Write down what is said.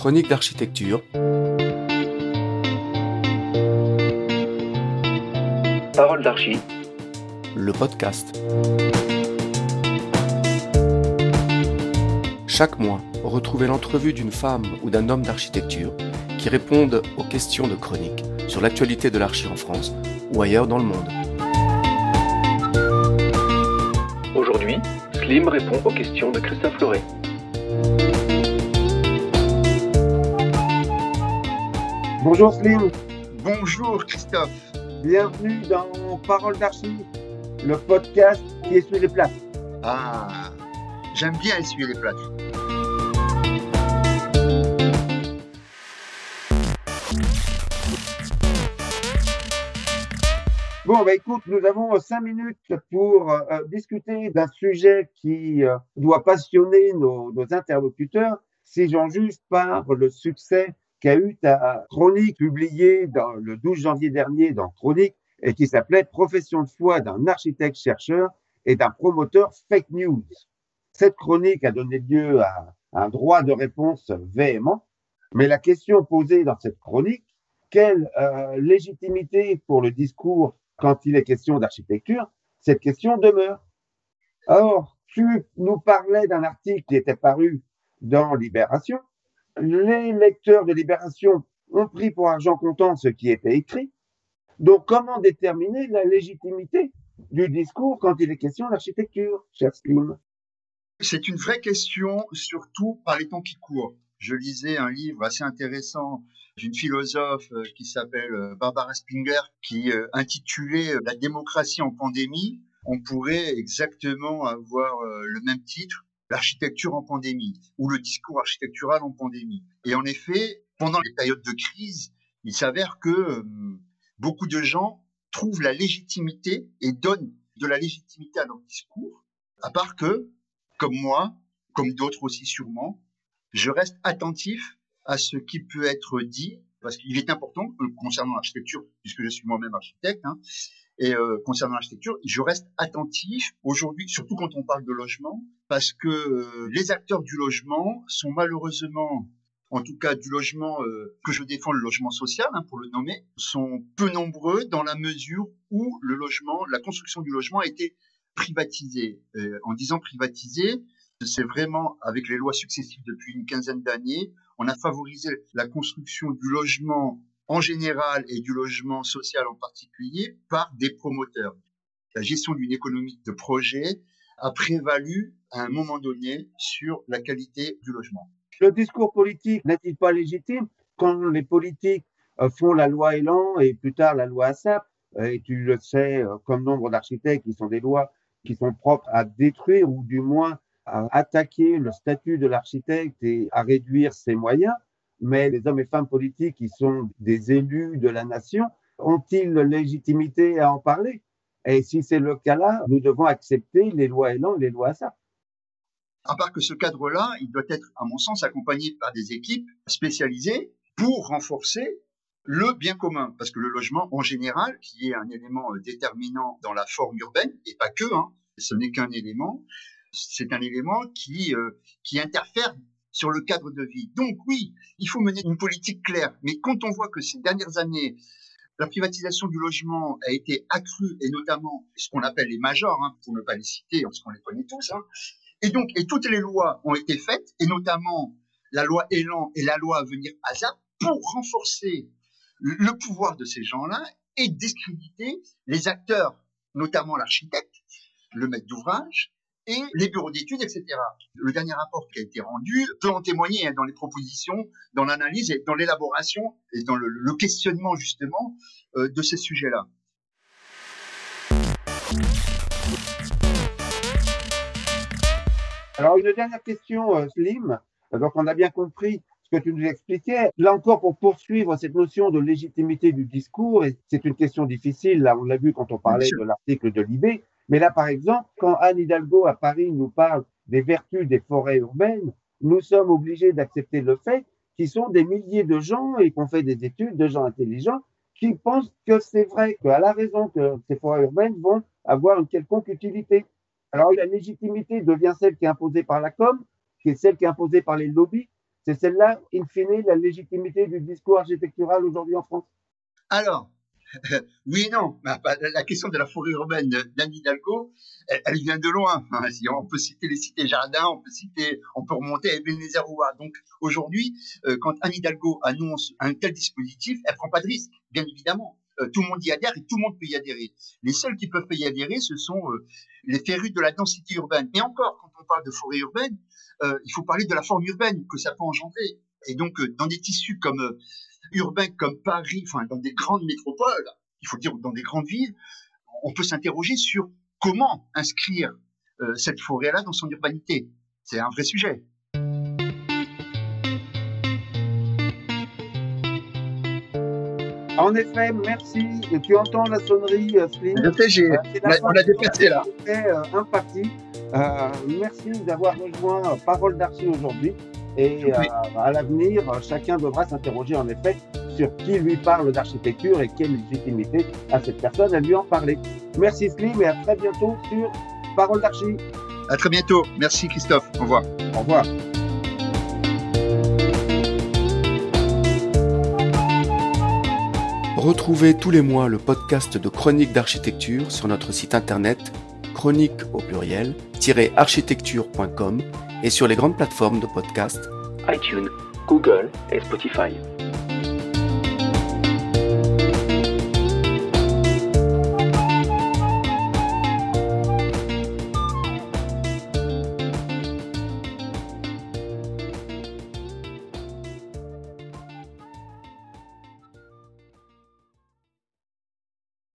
Chronique d'architecture. Parole d'archi. Le podcast. Chaque mois, retrouvez l'entrevue d'une femme ou d'un homme d'architecture qui répondent aux questions de chronique sur l'actualité de l'archi en France ou ailleurs dans le monde. Aujourd'hui, Slim répond aux questions de Christophe Loré. Bonjour Slim, Bonjour Christophe. bienvenue dans Parole d'Archi, le podcast qui essuie les places. Ah, j'aime bien essuyer les plâtres. Bon, bah écoute, nous avons cinq minutes pour euh, discuter d'un sujet qui euh, doit passionner nos, nos interlocuteurs, si j'en juge par le succès qu'a eu ta chronique publiée dans, le 12 janvier dernier dans Chronique et qui s'appelait Profession de foi d'un architecte chercheur et d'un promoteur fake news. Cette chronique a donné lieu à un droit de réponse véhément, mais la question posée dans cette chronique, quelle euh, légitimité pour le discours quand il est question d'architecture, cette question demeure. Or, tu nous parlais d'un article qui était paru dans Libération. Les lecteurs de Libération ont pris pour argent comptant ce qui était écrit. Donc, comment déterminer la légitimité du discours quand il est question d'architecture, cher Slim? C'est une vraie question, surtout par les temps qui courent. Je lisais un livre assez intéressant d'une philosophe euh, qui s'appelle euh, Barbara Spinger, qui euh, intitulait La démocratie en pandémie. On pourrait exactement avoir le même titre, L'architecture en pandémie, ou le discours architectural en pandémie. Et en effet, pendant les périodes de crise, il s'avère que euh, beaucoup de gens trouvent la légitimité et donnent de la légitimité à leur discours, à part que, comme moi, comme d'autres aussi sûrement, je reste attentif à ce qui peut être dit, parce qu'il est important que concernant l'architecture, puisque je suis moi-même architecte, hein, et euh, concernant l'architecture, je reste attentif aujourd'hui, surtout quand on parle de logement, parce que euh, les acteurs du logement sont malheureusement, en tout cas du logement euh, que je défends, le logement social, hein, pour le nommer, sont peu nombreux dans la mesure où le logement, la construction du logement a été privatisée. Euh, en disant privatisé, c'est vraiment avec les lois successives depuis une quinzaine d'années, on a favorisé la construction du logement en général et du logement social en particulier par des promoteurs. La gestion d'une économie de projet a prévalu à un moment donné sur la qualité du logement. Le discours politique n'est-il pas légitime quand les politiques euh, font la loi Elan et plus tard la loi ASAP euh, Et tu le sais, euh, comme nombre d'architectes, qui sont des lois qui sont propres à détruire ou du moins à attaquer le statut de l'architecte et à réduire ses moyens. Mais les hommes et femmes politiques qui sont des élus de la nation ont-ils légitimité à en parler? Et si c'est le cas là, nous devons accepter les lois Elan et les lois ASAP. À part que ce cadre-là, il doit être, à mon sens, accompagné par des équipes spécialisées pour renforcer le bien commun. Parce que le logement, en général, qui est un élément euh, déterminant dans la forme urbaine, et pas que, hein, ce n'est qu'un élément, c'est un élément qui, euh, qui interfère sur le cadre de vie. Donc oui, il faut mener une politique claire. Mais quand on voit que ces dernières années, la privatisation du logement a été accrue, et notamment ce qu'on appelle les majors, hein, pour ne pas les citer, parce qu'on les connaît tous, hein, et donc, toutes les lois ont été faites, et notamment la loi Elan et la loi à venir ASAP, pour renforcer le pouvoir de ces gens-là et discréditer les acteurs, notamment l'architecte, le maître d'ouvrage et les bureaux d'études, etc. Le dernier rapport qui a été rendu peut en témoigner hein, dans les propositions, dans l'analyse et dans l'élaboration et dans le, le questionnement justement euh, de ces sujets-là. Alors, une dernière question, euh, Slim. Donc, on a bien compris ce que tu nous expliquais. Là encore, pour poursuivre cette notion de légitimité du discours, et c'est une question difficile, là, on l'a vu quand on parlait de l'article de Libé. Mais là, par exemple, quand Anne Hidalgo à Paris nous parle des vertus des forêts urbaines, nous sommes obligés d'accepter le fait qu'ils sont des milliers de gens et qu'on fait des études de gens intelligents qui pensent que c'est vrai, qu'à la raison que ces forêts urbaines vont avoir une quelconque utilité. Alors la légitimité devient celle qui est imposée par la com, qui est celle qui est imposée par les lobbies. C'est celle-là, in fine, la légitimité du discours architectural aujourd'hui en France Alors, oui et non. Bah, bah, la question de la forêt urbaine d'Anne Hidalgo, elle, vient de loin. Hein. On peut citer les cités jardins, on peut citer, on peut remonter à Ebenezer. Donc aujourd'hui, euh, quand Anne Hidalgo annonce un tel dispositif, elle prend pas de risque, bien évidemment. Euh, tout le monde y adhère et tout le monde peut y adhérer. Les seuls qui peuvent y adhérer, ce sont euh, les férus de la densité urbaine. Et encore, quand on parle de forêt urbaine, il faut parler de la forme urbaine que ça peut engendrer. Et donc, dans des tissus comme urbains comme Paris, enfin dans des grandes métropoles, il faut dire dans des grandes villes, on peut s'interroger sur comment inscrire euh, cette forêt-là dans son urbanité. C'est un vrai sujet. En effet, merci. Et tu entends la sonnerie, euh, Slim euh, on l'a dépassé là. un parti. merci d'avoir rejoint Parole d'Archie aujourd'hui. Et euh, à l'avenir, chacun devra s'interroger en effet sur qui lui parle d'architecture et quelle légitimité a cette personne à lui en parler. Merci Slim et à très bientôt sur Parole d'Archi. À très bientôt. Merci Christophe. Au revoir. Au revoir. Retrouvez tous les mois le podcast de Chronique d'architecture sur notre site internet chronique au pluriel architecture.com et sur les grandes plateformes de podcast iTunes, Google et Spotify.